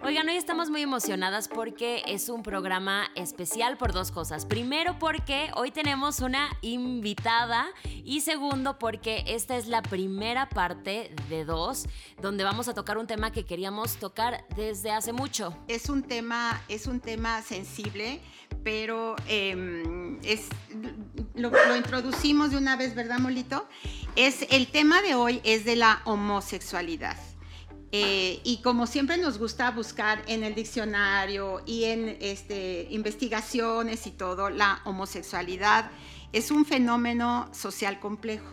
Oigan, hoy estamos muy emocionadas porque es un programa especial por dos cosas. Primero porque hoy tenemos una invitada y segundo porque esta es la primera parte de dos donde vamos a tocar un tema que queríamos tocar desde hace mucho. Es un tema, es un tema sensible, pero em, es, lo, lo introducimos de una vez, ¿verdad, Molito? Es, el tema de hoy es de la homosexualidad. Eh, y como siempre nos gusta buscar en el diccionario y en este, investigaciones y todo, la homosexualidad es un fenómeno social complejo,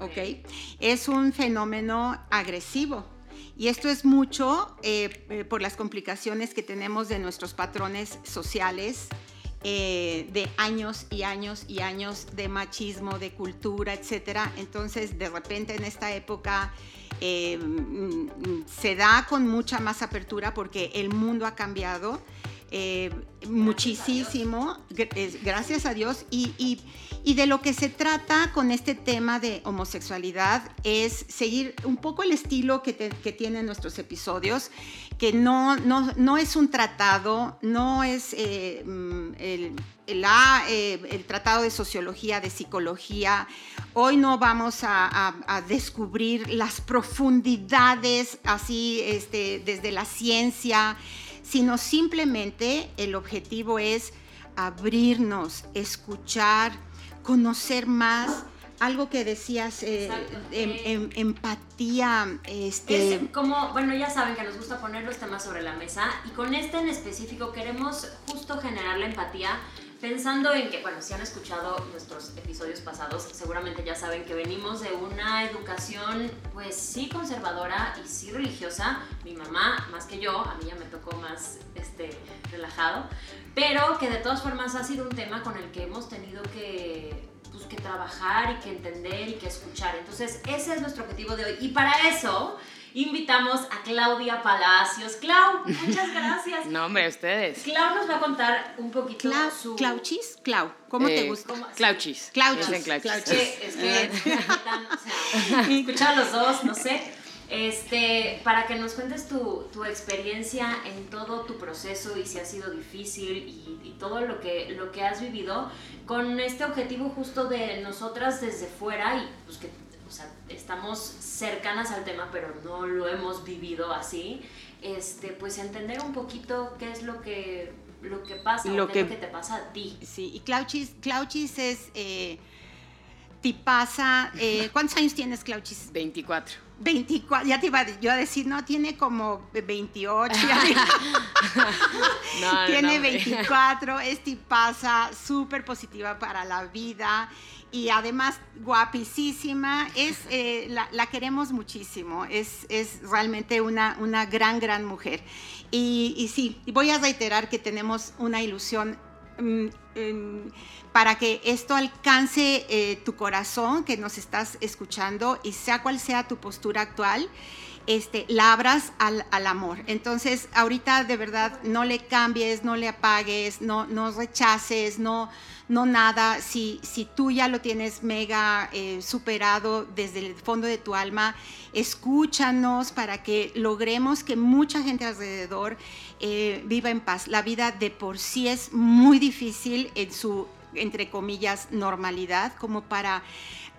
¿ok? Es un fenómeno agresivo. Y esto es mucho eh, eh, por las complicaciones que tenemos de nuestros patrones sociales, de años y años y años de machismo, de cultura, etc. Entonces, de repente en esta época eh, mm, se da con mucha más apertura porque el mundo ha cambiado eh, muchísimo, gracias a Dios, y, de lo que se trata con este tema de homosexualidad es seguir un poco el estilo que, tienen nuestros episodios, que no, no, es un tratado, no es eh, mm, el, el, tratado de sociología, de psicología. Hoy no vamos a, descubrir las profundidades así este, desde la ciencia sino simplemente el objetivo es abrirnos, escuchar, conocer más. Algo que decías, eh, em, em, empatía. Este... como, bueno, ya saben que nos gusta poner los temas sobre la mesa y con este en específico queremos justo generar la empatía Pensando en que, bueno, si han escuchado nuestros episodios pasados, seguramente ya saben que venimos de una educación, pues sí conservadora y sí religiosa. Mi mamá, más que yo, a mí ya me tocó más este, relajado, pero que de todas formas ha sido un tema con el que hemos tenido que, pues, que trabajar y que entender y que escuchar. Entonces, ese es nuestro objetivo de hoy. Y para eso invitamos a Claudia Palacios. Clau, muchas gracias. no, hombre, ustedes. Clau nos va a contar un poquito Clau, su... Clauchis, Clau, ¿cómo te Eh, gusta? Clauchis. Clauchis. Dicen Clauchis. Es que, es que o sea, escuchar los dos, no sé. Este, para que nos cuentes tu, tu experiencia en todo tu proceso y si ha sido difícil y, y todo lo que, lo que has vivido con este objetivo justo de nosotras desde fuera y pues que o sea, estamos cercanas al tema, pero no lo hemos vivido así, este, pues entender un poquito qué es lo que, lo que pasa, Lo o qué que- es lo que te pasa a ti. Sí, y Clauchis, Clauchis es eh, tipaza. eh, ¿Cuántos años tienes, Clauchis? 24. 24, ya te iba yo a decir, no, tiene como 28, ya te- No, no, tiene no, hombre. 24, es tipaza, súper positiva para la vida y además guapísima, es, eh, la, la queremos muchísimo, es, es realmente una, una gran, gran mujer. Y, y sí, voy a reiterar que tenemos una ilusión para que esto alcance eh, tu corazón, que nos estás escuchando, y sea cual sea tu postura actual, este, la abras al, al amor. Entonces, ahorita de verdad no le cambies, no le apagues, no, no rechaces, no, no nada. Si, si tú ya lo tienes mega eh, superado desde el fondo de tu alma, escúchanos para que logremos que mucha gente alrededor eh, viva en paz. La vida de por sí es muy difícil en su, entre comillas, normalidad, como para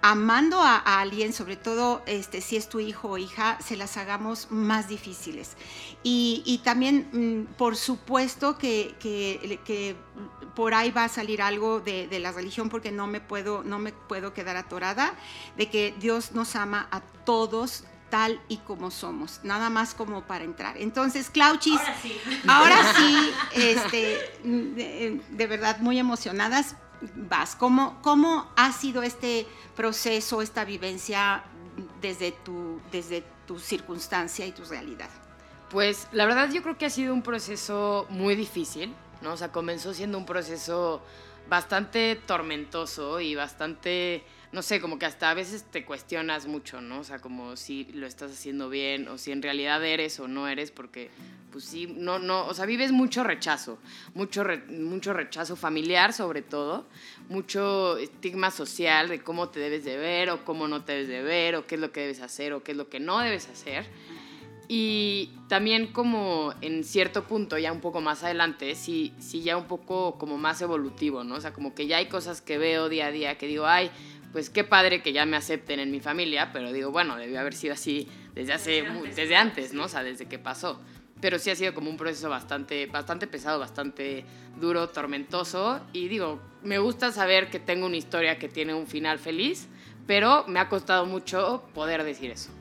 amando a, alguien, sobre todo este, si es tu hijo o hija, se las hagamos más difíciles. Y, también, mm, por supuesto, que, que- que por ahí va a salir algo de, de la religión, porque no me, puedo, no me puedo quedar atorada, de que Dios nos ama a todos tal y como somos, nada más como para entrar. Entonces, Clauchis, Ahora sí. Ahora sí, este, de, de verdad muy emocionadas. Vas, ¿Cómo, ¿cómo ha sido este proceso, esta vivencia desde tu, desde tu circunstancia y tu realidad? Pues la verdad yo creo que ha sido un proceso muy difícil. ¿no? O sea, comenzó siendo un proceso bastante tormentoso y bastante, no sé, como que hasta a veces te cuestionas mucho, ¿no? O sea, como si lo estás haciendo bien o si en realidad eres o no eres, porque pues sí, no, no, o sea, vives mucho rechazo, mucho, mucho rechazo familiar sobre todo, mucho estigma social de cómo te debes de ver o cómo no te debes de ver o qué es lo que debes hacer o qué es lo que no debes hacer. Y también como en cierto punto, ya un poco más adelante, sí, sí ya un poco como más evolutivo, ¿no? O sea, como que ya hay cosas que veo día a día que digo, ay, pues qué padre que ya me acepten en mi familia, pero digo, bueno, debió haber sido así desde hace, desde antes, ¿no? O sea, desde que pasó. Pero sí ha sido como un proceso bastante, bastante pesado, bastante duro, tormentoso. Y digo, me gusta saber que tengo una historia que tiene un final feliz, pero me ha costado mucho poder decir eso.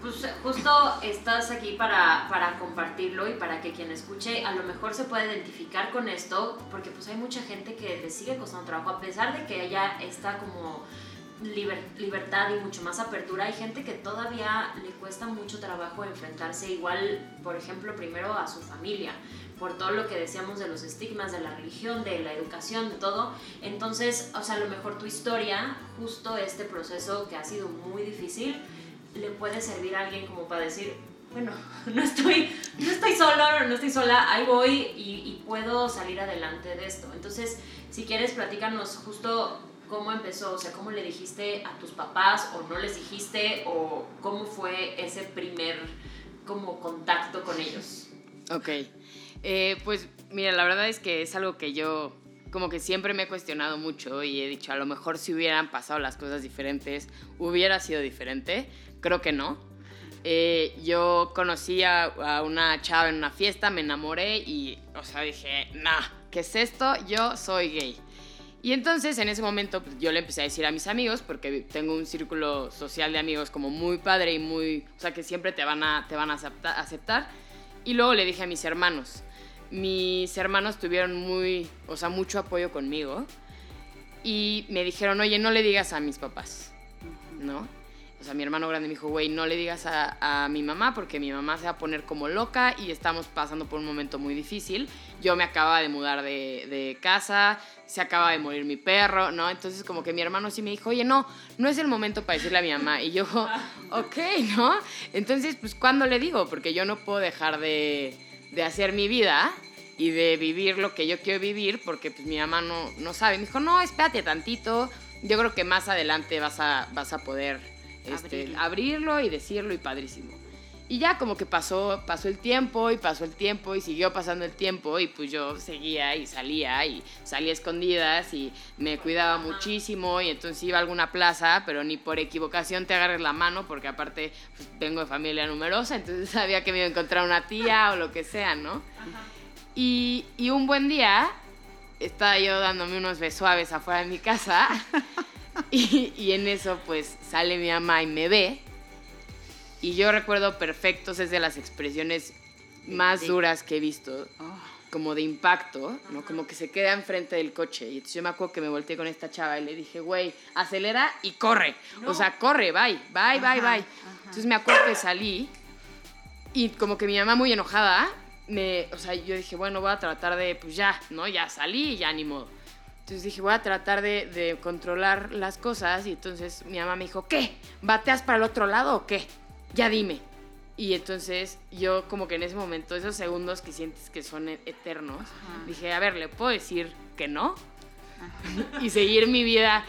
Pues justo estás aquí para, para, compartirlo y para que quien escuche a lo mejor se pueda identificar con esto, porque pues hay mucha gente que le sigue costando trabajo, a pesar de que ella está como libertad y mucho más apertura, hay gente que todavía le cuesta mucho trabajo enfrentarse igual, por ejemplo, primero a su familia, por todo lo que decíamos de los estigmas, de la religión, de la educación, de todo. Entonces, o sea, a lo mejor tu historia, justo este proceso que ha sido muy difícil, le puede servir a alguien como para decir, bueno, no estoy, no estoy solo, no estoy sola, ahí voy y, y, puedo salir adelante de esto. Entonces, si quieres, platícanos justo cómo empezó, o sea, cómo le dijiste a tus papás o no les dijiste o cómo fue ese primer como contacto con ellos. Ok, eh, pues mira, la verdad es que es algo que yo como que siempre me he cuestionado mucho y he dicho, a lo mejor si hubieran pasado las cosas diferentes, hubiera sido diferente. Creo que no. Eh, yo conocí a, una chava en una fiesta, me enamoré y, o sea, dije, nah, ¿qué es esto? Yo soy gay. Y entonces en ese momento pues, yo le empecé a decir a mis amigos, porque tengo un círculo social de amigos como muy padre y muy, o sea, que siempre te van a, te van a aceptar. Y luego le dije a mis hermanos. Mis hermanos tuvieron muy, o sea, mucho apoyo conmigo. Y me dijeron, oye, no le digas a mis papás, ¿no? O sea, mi hermano grande me dijo, güey, no le digas a, mi mamá porque mi mamá se va a poner como loca y estamos pasando por un momento muy difícil. Yo me acababa de mudar de, de, casa, se acaba de morir mi perro, ¿no? Entonces como que mi hermano sí me dijo, oye, no, no es el momento para decirle a mi mamá. Y yo, ok, ¿no? Entonces, pues, ¿cuándo le digo? Porque yo no puedo dejar de, de hacer mi vida y de vivir lo que yo quiero vivir porque pues mi mamá no, no sabe. Me dijo, no, espérate tantito. Yo creo que más adelante vas a, vas a poder este, abrirlo. y decirlo y padrísimo. Y ya como que pasó, pasó el tiempo y pasó el tiempo y siguió pasando el tiempo y pues yo seguía y salía y salía escondidas y me cuidaba muchísimo y entonces iba a alguna plaza, pero ni por equivocación te agarres la mano porque aparte pues, vengo de familia numerosa, entonces sabía que me iba a encontrar una tía o lo que sea, ¿no? Y, y un buen día estaba yo dándome unos besos suaves afuera de mi casa Y, en eso pues sale mi mamá y me ve. Y yo recuerdo perfectos, es de las expresiones más duras que he visto, oh. como de impacto, ¿no? Como que se queda enfrente del coche. Y entonces yo me acuerdo que me volteé con esta chava y le dije, güey, acelera y corre. O sea, corre, bye, bye, bye, bye. Entonces me acuerdo que salí y como que mi mamá muy enojada, me, o sea, yo dije, bueno, voy a tratar de, pues ya, ¿no? Ya salí y ya ni modo. Entonces dije, voy a tratar de, controlar las cosas. Y entonces mi mamá me dijo, ¿qué? ¿Bateas para el otro lado o qué? Ya dime. Y entonces yo como que en ese momento, esos segundos que sientes que son e-, eternos, dije, a ver, ¿le puedo decir que no? Y seguir mi vida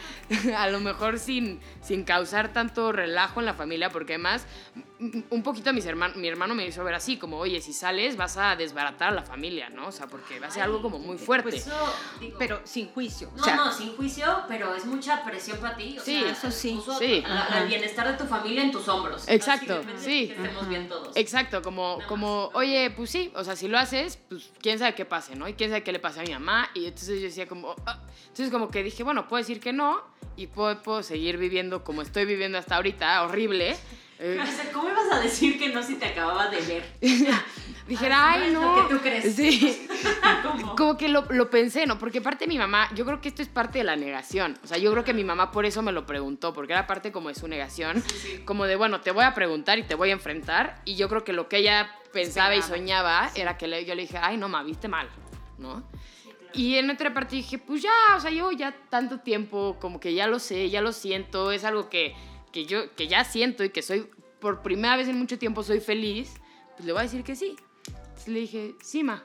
a lo mejor sin, sin causar tanto relajo en la familia, porque además un poquito mis hermanos, mi hermano me hizo ver así, como, oye, si sales vas a desbaratar a la familia, ¿no? O sea, porque va a ser algo como muy fuerte. Pues pero sin juicio. No, no, sin juicio, pero es mucha presión para ti. sí, eso sí. sí. el bienestar de tu familia en tus hombros. Exacto, sí. Que estemos bien todos. Exacto, como, como, oye, pues sí, o sea, si lo haces, pues quién sabe qué pase, ¿no? Y quién sabe qué le pase a mi mamá. Y entonces yo decía como, ah". Entonces como que dije, bueno, puedo decir que no y puedo, puedo seguir viviendo como estoy viviendo hasta ahorita, horrible. Eh, ¿Cómo ibas a decir que no si te acababa de ver? Dijera, ay, no. Lo que tú crees. Sí. Como que lo, lo, pensé, ¿no? Porque parte de mi mamá, yo creo que esto es parte de la negación. O sea, yo creo que mi mamá por eso me lo preguntó, porque era parte como de su negación. Como de, bueno, te voy a preguntar y te voy a enfrentar. Y yo creo que lo que ella pensaba y soñaba era que yo le dije, ay, no, ma, viste mal. ¿no? Y en otra parte dije, pues ya, o sea, llevo ya tanto tiempo, como que ya lo sé, ya lo siento, es algo que, que yo que ya siento y que soy, por primera vez en mucho tiempo soy feliz, pues le voy a decir que sí. Entonces le dije, sí, ma.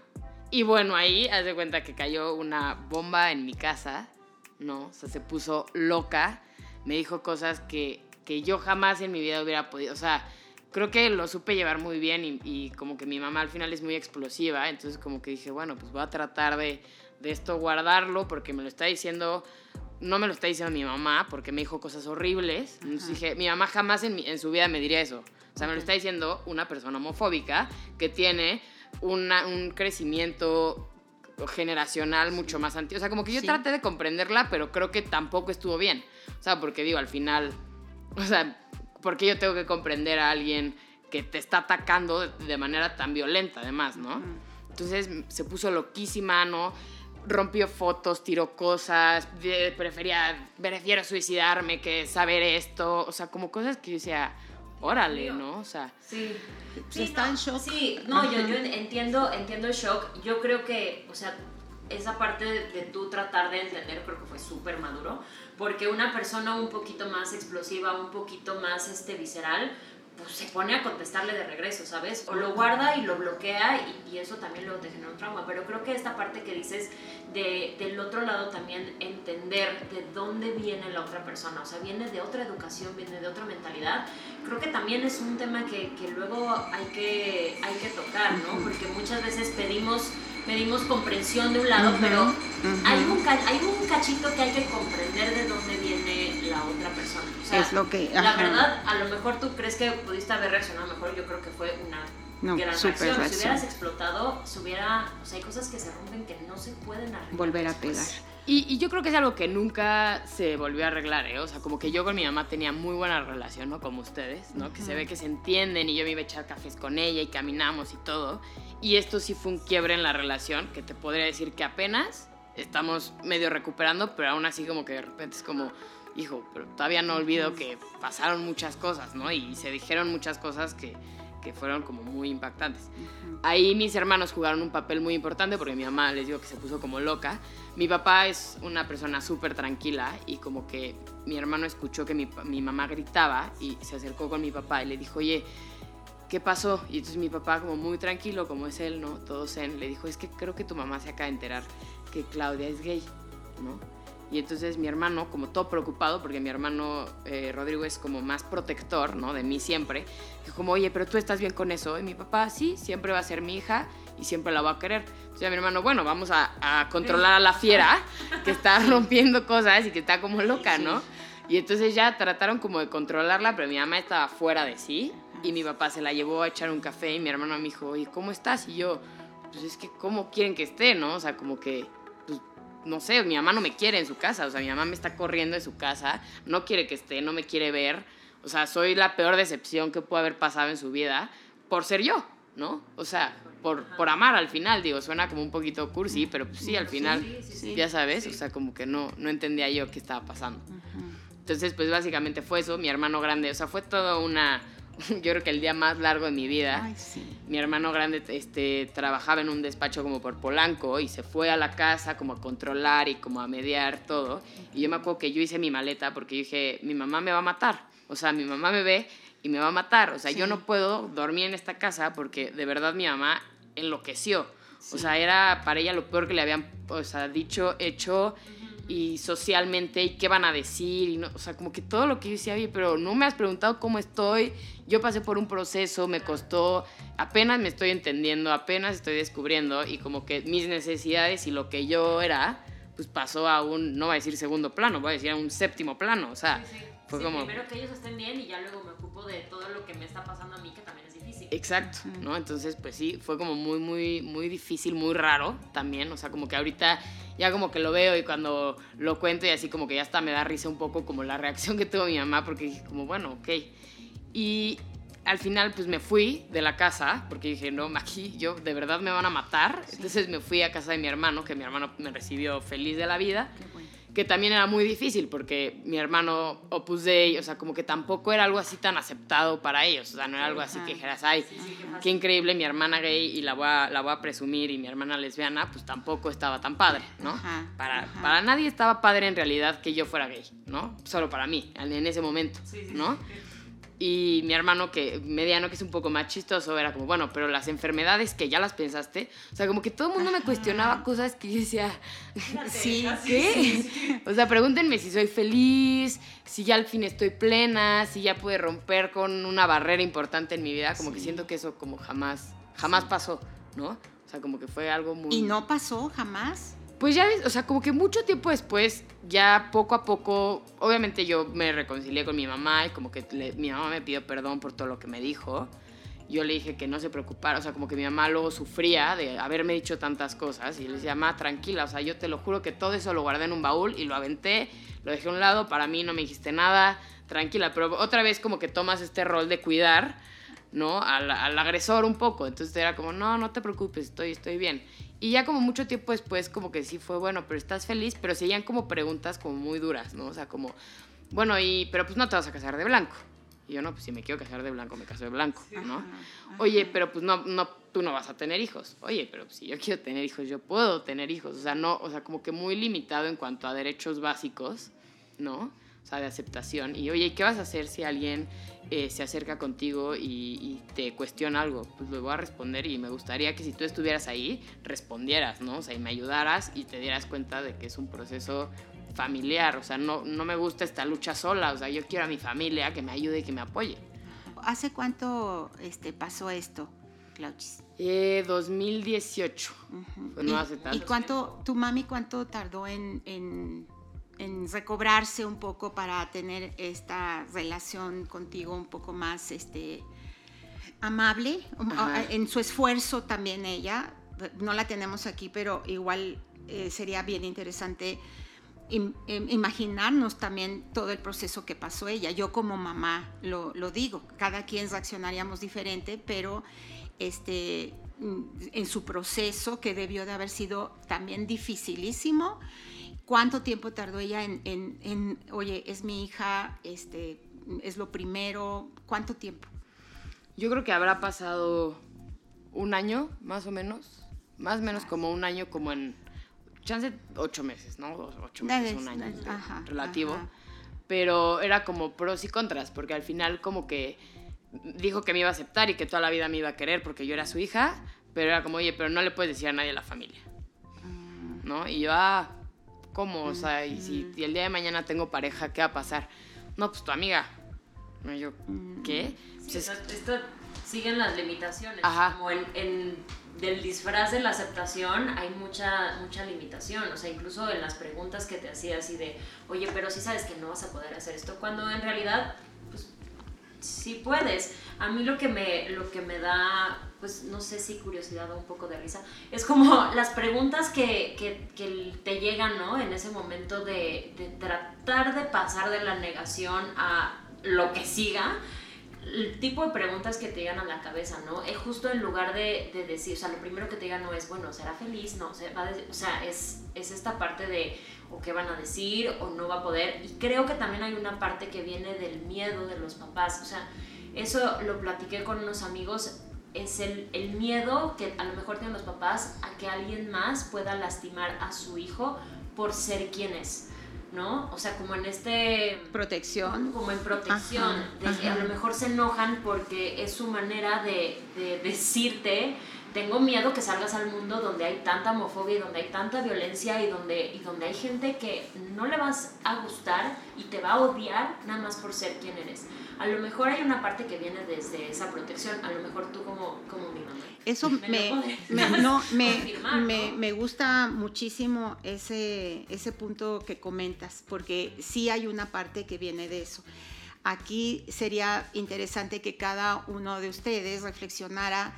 Y bueno, ahí, haz de cuenta que cayó una bomba en mi casa, ¿no? O sea, se puso loca, me dijo cosas que, que yo jamás en mi vida hubiera podido, o sea, creo que lo supe llevar muy bien y, y como que mi mamá al final es muy explosiva, entonces como que dije, bueno, pues voy a tratar de de esto guardarlo porque me lo está diciendo, no me lo está diciendo mi mamá porque me dijo cosas horribles. Entonces dije, mi mamá jamás en, en, su vida me diría eso. O sea, me lo está diciendo una persona homofóbica que tiene una, un crecimiento generacional mucho más antiguo. O sea, como que yo sí. traté de comprenderla, pero creo que tampoco estuvo bien. O sea, porque digo, al final, o sea, porque yo tengo que comprender a alguien que te está atacando de, de manera tan violenta, además, ¿no? Uh -huh. Entonces se puso loquísima, ¿no? Rompió fotos, tiró cosas, prefería, prefiero suicidarme que saber esto, o sea, como cosas que yo decía, órale, ¿no? O sea, sí. sí está no, en shock. Sí, no, yo, yo, entiendo, entiendo el shock. Yo creo que, o sea, esa parte de, de tú tratar de entender creo que fue súper maduro, porque una persona un poquito más explosiva, un poquito más este, visceral, pues se pone a contestarle de regreso, ¿sabes? O lo guarda y lo bloquea y, y, eso también luego te genera un trauma. Pero creo que esta parte que dices de, del otro lado también entender de dónde viene la otra persona, o sea, viene de otra educación, viene de otra mentalidad, creo que también es un tema que, que luego hay que, hay que tocar, ¿no? Porque muchas veces pedimos pedimos comprensión de un lado, uh -huh, pero uh -huh. hay, un, hay un cachito que hay que comprender de dónde viene la otra persona. O sea, es lo que, la verdad, a lo mejor tú crees que pudiste haber reaccionado mejor, yo creo que fue una no, gran super reacción. reacción. Si hubieras explotado, si hubiera, o sea, hay cosas que se rompen que no se pueden arreglar. Volver a pegar. Y, y, yo creo que es algo que nunca se volvió a arreglar, ¿eh? O sea, como que yo con mi mamá tenía muy buena relación, ¿no? Como ustedes, ¿no? Uh -huh. Que se ve que se entienden y yo me iba a echar cafés con ella y caminamos y todo. Y esto sí fue un quiebre en la relación, que te podría decir que apenas estamos medio recuperando, pero aún así como que de repente es como, hijo, pero todavía no olvido que pasaron muchas cosas, ¿no? Y se dijeron muchas cosas que, que fueron como muy impactantes. Uh -huh. Ahí mis hermanos jugaron un papel muy importante porque mi mamá, les digo que se puso como loca. Mi papá es una persona súper tranquila y como que mi hermano escuchó que mi, mi mamá gritaba y se acercó con mi papá y le dijo, oye, ¿qué pasó? Y entonces mi papá, como muy tranquilo, como es él, ¿no? Todo zen, le dijo, es que creo que tu mamá se acaba de enterar que Claudia es gay, ¿no? Y entonces mi hermano, como todo preocupado, porque mi hermano eh, Rodrigo es como más protector, ¿no? De mí siempre, dijo como, oye, pero tú estás bien con eso. Y mi papá, sí, siempre va a ser mi hija y siempre la va a querer. Entonces mi hermano, bueno, vamos a, a controlar a la fiera que está rompiendo cosas y que está como loca, ¿no? Y entonces ya trataron como de controlarla, pero mi mamá estaba fuera de sí y mi papá se la llevó a echar un café y mi hermano me dijo, oye, ¿cómo estás? Y yo, pues es que, ¿cómo quieren que esté, no? O sea, como que, no sé, mi mamá no me quiere en su casa, o sea, mi mamá me está corriendo de su casa, no quiere que esté, no me quiere ver, o sea, soy la peor decepción que puede haber pasado en su vida por ser yo, ¿no? O sea, por, por amar al final, digo, suena como un poquito cursi, pero pues sí, al final, Sí, sí, sí. ya sabes, o sea, como que no, no entendía yo qué estaba pasando. Entonces, pues básicamente fue eso, mi hermano grande, o sea, fue toda una, yo creo que el día más largo de mi vida. Ay, sí. Mi hermano grande este, trabajaba en un despacho como por Polanco y se fue a la casa como a controlar y como a mediar todo. Y yo me acuerdo que yo hice mi maleta porque yo dije, mi mamá me va a matar. O sea, mi mamá me ve y me va a matar. O sea, Sí. yo no puedo dormir en esta casa porque de verdad mi mamá enloqueció. O sea, era para ella lo peor que le habían o sea, dicho, hecho y socialmente y qué van a decir y no, o sea, como que todo lo que yo decía, oye, pero no me has preguntado cómo estoy, yo pasé por un proceso, me costó, apenas me estoy entendiendo, apenas estoy descubriendo y como que mis necesidades y lo que yo era, pues pasó a un, no voy a decir segundo plano, voy a decir a un séptimo plano, o sea, Sí, sí. fue Sí, como... Primero que ellos estén bien y ya luego me ocupo de todo lo que me está pasando a mí, que también. Exacto, ¿no? Entonces, pues sí, fue como muy, muy, muy difícil, muy raro también. O sea, como que ahorita ya como que lo veo y cuando lo cuento y así como que ya hasta me da risa un poco como la reacción que tuvo mi mamá porque dije como, bueno, ok. Y al final pues me fui de la casa porque dije, no, aquí yo de verdad me van a matar. Entonces me fui a casa de mi hermano, que mi hermano me recibió feliz de la vida Qué bueno. Que también era muy difícil porque mi hermano Opus Dei, o sea, como que tampoco era algo así tan aceptado para ellos, o sea, no era algo así que dijeras, ay, qué increíble mi hermana gay y la voy, a, la voy a presumir y mi hermana lesbiana, pues tampoco estaba tan padre, ¿no? para, para nadie estaba padre en realidad que yo fuera gay, ¿no? Solo para mí, en ese momento, ¿no? Y mi hermano, que mediano, que es un poco más chistoso, era como, bueno, pero las enfermedades que ya las pensaste, o sea, como que todo el mundo me cuestionaba cosas que yo decía, sí, ¿qué? O sea, pregúntenme si soy feliz, si ya al fin estoy plena, si ya pude romper con una barrera importante en mi vida, como que siento que eso como jamás, jamás pasó, ¿no? O sea, como que fue algo muy... ¿Y no pasó jamás? Pues ya o sea, como que mucho tiempo después, ya poco a poco, obviamente yo me reconcilié con mi mamá y como que mi mamá me pidió perdón por todo lo que me dijo. Yo le dije que no se preocupara, o sea, como que mi mamá luego sufría de haberme dicho tantas cosas y le decía, mamá, tranquila, o sea, yo te lo juro que todo eso lo guardé en un baúl y lo aventé, lo dejé a un lado, para mí no me dijiste nada, tranquila, pero otra vez como que tomas este rol de cuidar, ¿no? Al, al agresor un poco, entonces era como, no, no te preocupes, estoy, estoy bien. Y ya como mucho tiempo después, como que sí fue bueno, pero estás feliz, pero seguían como preguntas como muy duras, ¿no? O sea, como, bueno, y, pero pues no te vas a casar de blanco. Y yo, no, pues si me quiero casar de blanco, me caso de blanco, ¿no? Oye, pero pues no, no, tú no vas a tener hijos. Oye, pero si yo quiero tener hijos, yo puedo tener hijos. O sea, no, o sea, como que muy limitado en cuanto a derechos básicos, ¿no? O sea, de aceptación. Y oye, ¿qué vas a hacer si alguien eh, se acerca contigo y, te cuestiona algo? Pues le voy a responder y me gustaría que si tú estuvieras ahí, respondieras, ¿no? O sea, y me ayudaras y te dieras cuenta de que es un proceso familiar. O sea, no, no me gusta esta lucha sola. O sea, yo quiero a mi familia que me ayude y que me apoye. ¿Hace cuánto este, pasó esto, Clauchis? Eh, 2018. no hace tanto. ¿Y cuánto, tu mami cuánto tardó en en recobrarse un poco para tener esta relación contigo un poco más este, amable, en su esfuerzo también ella, no la tenemos aquí, pero igual eh, sería bien interesante imaginarnos también todo el proceso que pasó ella. Yo como mamá lo, lo digo, cada quien reaccionaríamos diferente, pero este, en su proceso que debió de haber sido también dificilísimo, ¿Cuánto tiempo tardó ella en, oye, es mi hija, este, es lo primero? ¿Cuánto tiempo? Yo creo que habrá pasado un año, más o menos. Más o menos como un año, como en, chance, ocho meses, ¿no? Ocho meses, un año, relativo. Pero era como pros y contras, porque al final como que dijo que me iba a aceptar y que toda la vida me iba a querer porque yo era su hija, pero era como, oye, pero no le puedes decir a nadie a la familia. Mm. ¿No? Y yo, ah, ¿cómo? O sea, y si el día de mañana tengo pareja, ¿qué va a pasar? No, pues tu amiga. Y yo, ¿qué? Sí, esto, siguen las limitaciones. Como en, en, del disfraz de la aceptación hay mucha, mucha limitación. O sea, incluso en las preguntas que te hacía así de, oye, pero si sabes que no vas a poder hacer esto, cuando en realidad, pues, sí puedes. A mí lo que me, lo que me da pues no sé si curiosidad o un poco de risa, es como las preguntas que, que, te llegan, ¿no? En ese momento de, tratar de pasar de la negación a lo que siga, el tipo de preguntas que te llegan a la cabeza, ¿no? Es justo en lugar de, de decir, o sea, lo primero que te digan no es, bueno, ¿será feliz? No, o sea, es, es esta parte de, o qué van a decir, o no va a poder, y creo que también hay una parte que viene del miedo de los papás, o sea, eso lo platiqué con unos amigos, es el, el, miedo que a lo mejor tienen los papás a que alguien más pueda lastimar a su hijo por ser quien es, ¿no? O sea, como en este... Protección. Como en protección, de que a lo mejor se enojan porque es su manera de, de decirte, tengo miedo que salgas al mundo donde hay tanta homofobia y donde hay tanta violencia y donde, y donde hay gente que no le vas a gustar y te va a odiar nada más por ser quien eres a lo mejor hay una parte que viene desde esa protección, a lo mejor tú como, como mi mamá. Eso me, me, no, me, me, gusta muchísimo ese, ese punto que comentas, porque sí hay una parte que viene de eso. Aquí sería interesante que cada uno de ustedes reflexionara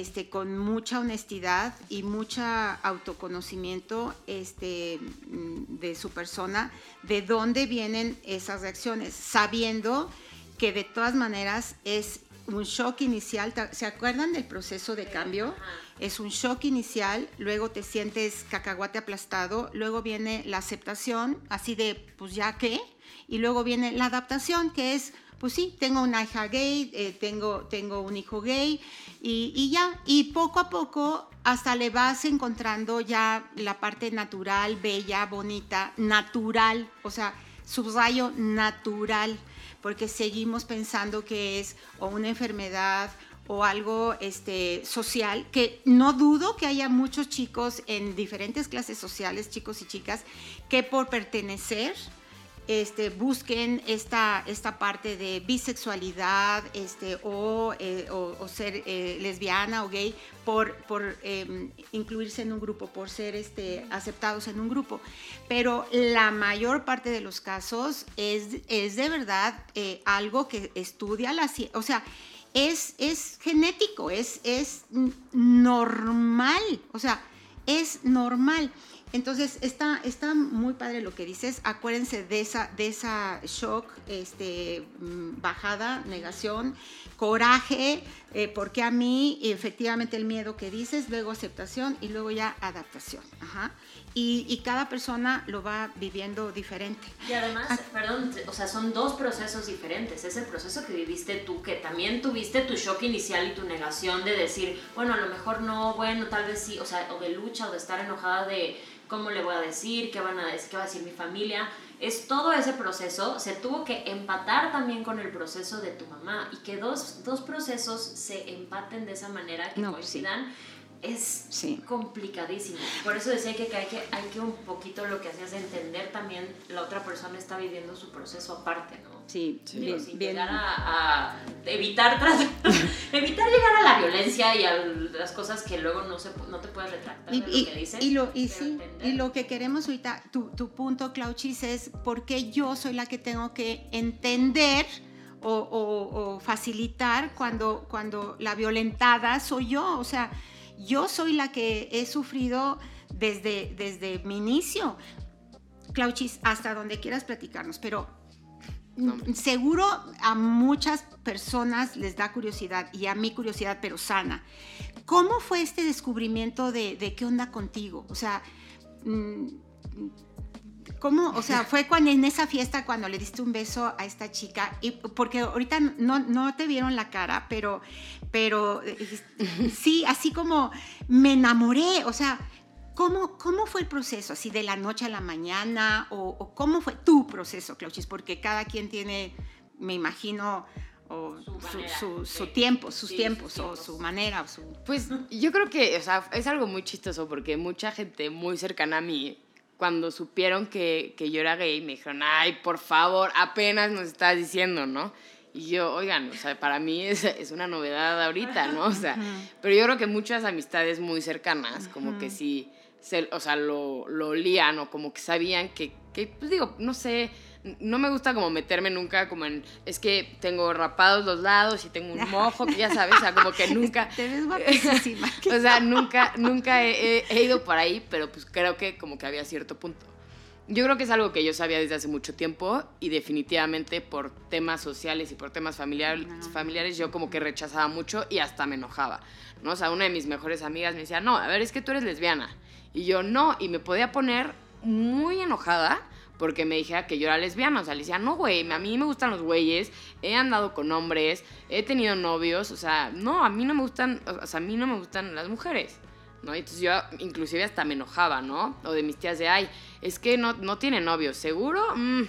este, con mucha honestidad y mucha autoconocimiento este, de su persona, de dónde vienen esas reacciones, sabiendo que de todas maneras es un shock inicial. ¿Se acuerdan del proceso de cambio? Es un shock inicial, luego te sientes cacahuate aplastado, luego viene la aceptación, así de, pues ya qué, y luego viene la adaptación, que es, pues sí, tengo una hija gay, eh, tengo, tengo un hijo gay, y, ya, y poco a poco hasta le vas encontrando ya la parte natural, bella, bonita, natural, o sea, subrayo natural, porque seguimos pensando que es o una enfermedad o algo este, social, que no dudo que haya muchos chicos en diferentes clases sociales, chicos y chicas, que por pertenecer, este, busquen esta, esta parte de bisexualidad este, o, eh, ser eh, lesbiana o gay por, por em, incluirse en un grupo, por ser este, aceptados en un grupo. Pero la mayor parte de los casos es, es de verdad eh, algo que estudia la ciencia, o sea, es, es genético, es, es normal, o sea, es normal. Entonces, está, está muy padre lo que dices. Acuérdense de esa, de esa shock, este, mm, bajada, negación, coraje, eh, porque a mí, efectivamente, el miedo que dices, luego aceptación y luego ya adaptación. Ajá. Y, cada persona lo va viviendo diferente. Y además, ah. perdón, o sea, son dos procesos diferentes. Ese proceso que viviste tú, que también tuviste tu shock inicial y tu negación de decir, bueno, a lo mejor no, bueno, tal vez sí, o sea, o de lucha o de estar enojada de cómo le voy a decir, qué, van a decir, qué va a decir mi familia. Es todo ese proceso, se tuvo que empatar también con el proceso de tu mamá y que dos, dos procesos se empaten de esa manera, que coincidan. Es complicadísimo. Por eso decía que hay, que hay que un poquito lo que hacías de entender también la otra persona está viviendo su proceso aparte, ¿no? Sí, bien, sin llegar a, evitar, evitar llegar a la violencia y a las cosas que luego no, se, no te puedes retractar y, de lo que dices. Y lo, y, sí, y lo que queremos ahorita, tu, tu punto, Clauchis, es por qué yo soy la que tengo que entender o, o, o, facilitar cuando, cuando la violentada soy yo. O sea, yo soy la que he sufrido desde, desde mi inicio. Clauchis, hasta donde quieras platicarnos, pero Seguro a muchas personas les da curiosidad y a mí curiosidad, pero sana. ¿Cómo fue este descubrimiento de, qué onda contigo? O sea, mm, ¿cómo? O sea, fue cuando en esa fiesta cuando le diste un beso a esta chica, y porque ahorita no, no te vieron la cara, pero, pero eh, sí, así como me enamoré, o sea, ¿Cómo, ¿Cómo fue el proceso? ¿Así de la noche a la mañana? ¿O, cómo fue tu proceso, Clauchis? Porque cada quien tiene, me imagino, su, su, tiempo, sus tiempos, o su manera. su... Pues yo creo que o sea, es algo muy chistoso porque mucha gente muy cercana a mí, cuando supieron que, que yo era gay, me dijeron, ay, por favor, apenas nos estás diciendo, ¿no? Y yo, oigan, o sea, para mí es, es, una novedad ahorita, ¿no? O sea, pero yo creo que muchas amistades muy cercanas, como que sí o sea, lo, lo olían o como que sabían que, que, pues digo, no sé, no me gusta como meterme nunca como en, es que tengo rapados los lados y tengo un mojo, ya sabes, o sea, como que nunca... Te ves guapísima. o sea, nunca, nunca he, he, ido por ahí, pero pues creo que como que había cierto punto. Yo creo que es algo que yo sabía desde hace mucho tiempo y definitivamente por temas sociales y por temas familiares, familiares yo como que rechazaba mucho y hasta me enojaba, ¿no? O sea, una de mis mejores amigas me decía, no, a ver, es que tú eres lesbiana. Y yo no, y me podía poner muy enojada porque me dijera que yo era lesbiana. O sea, le decía, no, güey, a mí me gustan los güeyes, he andado con hombres, he tenido novios, o sea, no, a mí no me gustan, o sea, a mí no me gustan las mujeres. ¿no? Entonces yo inclusive hasta me enojaba, ¿no? O de mis tías de, ay, es que no, no tiene novio, ¿seguro? Mm,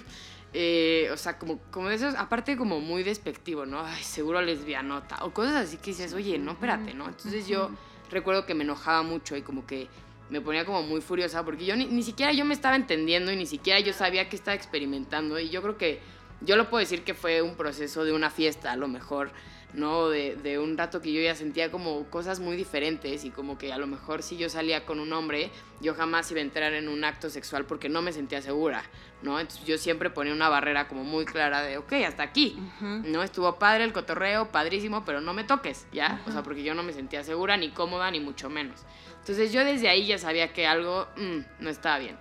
eh, o sea, como, como de esos, aparte como muy despectivo, ¿no? Ay, seguro lesbianota. O cosas así que dices, oye, no, espérate, ¿no? Entonces yo recuerdo que me enojaba mucho y como que me ponía como muy furiosa porque yo ni, ni, siquiera yo me estaba entendiendo y ni siquiera yo sabía que estaba experimentando y yo creo que yo lo puedo decir que fue un proceso de una fiesta a lo mejor, ¿no? De, de, un rato que yo ya sentía como cosas muy diferentes y como que a lo mejor si yo salía con un hombre, yo jamás iba a entrar en un acto sexual porque no me sentía segura, ¿no? Entonces yo siempre ponía una barrera como muy clara de, ok, hasta aquí, ¿no? Estuvo padre el cotorreo, padrísimo, pero no me toques, ¿ya? O sea, porque yo no me sentía segura, ni cómoda, ni mucho menos. Entonces yo desde ahí ya sabía que algo mm, no estaba bien.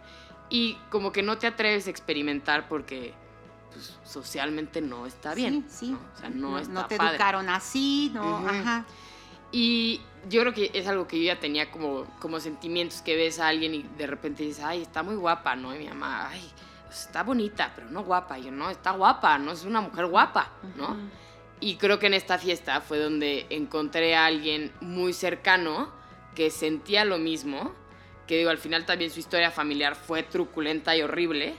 Y como que no te atreves a experimentar porque pues, socialmente no está bien. Sí, sí. ¿no? O sea, no, está no te padre. educaron así, no, ajá. Y yo creo que es algo que yo ya tenía como, como sentimientos que ves a alguien y de repente dices, ay, está muy guapa, ¿no? Y mi mamá, ay, pues, está bonita, pero no guapa. Y yo, no, está guapa, no es una mujer guapa, ¿no? Y creo que en esta fiesta fue donde encontré a alguien muy cercano que sentía lo mismo, que digo, al final también su historia familiar fue truculenta y horrible,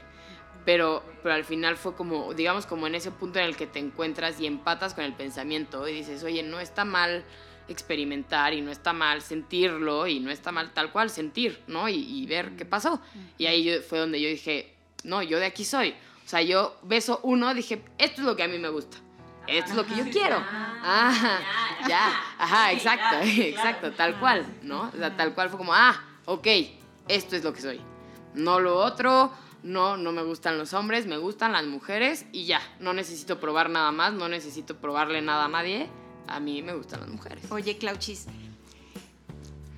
pero, pero al final fue como, digamos, como en ese punto en el que te encuentras y empatas con el pensamiento y dices, oye, no está mal experimentar y no está mal sentirlo y no está mal tal cual sentir, ¿no? Y, y ver qué pasó. Y ahí yo- fue donde yo dije, no, yo de aquí soy. O sea, yo beso uno, dije, esto es lo que a mí me gusta. Esto es lo que yo quiero. Ah, ya, ajá, exacto, exacto, tal cual, ¿no? O sea, tal cual fue como, ah, ok, esto es lo que soy. No lo otro, no, no me gustan los hombres, me gustan las mujeres y ya, no necesito probar nada más, no necesito probarle nada a nadie, a mí me gustan las mujeres. Oye, Clauchis,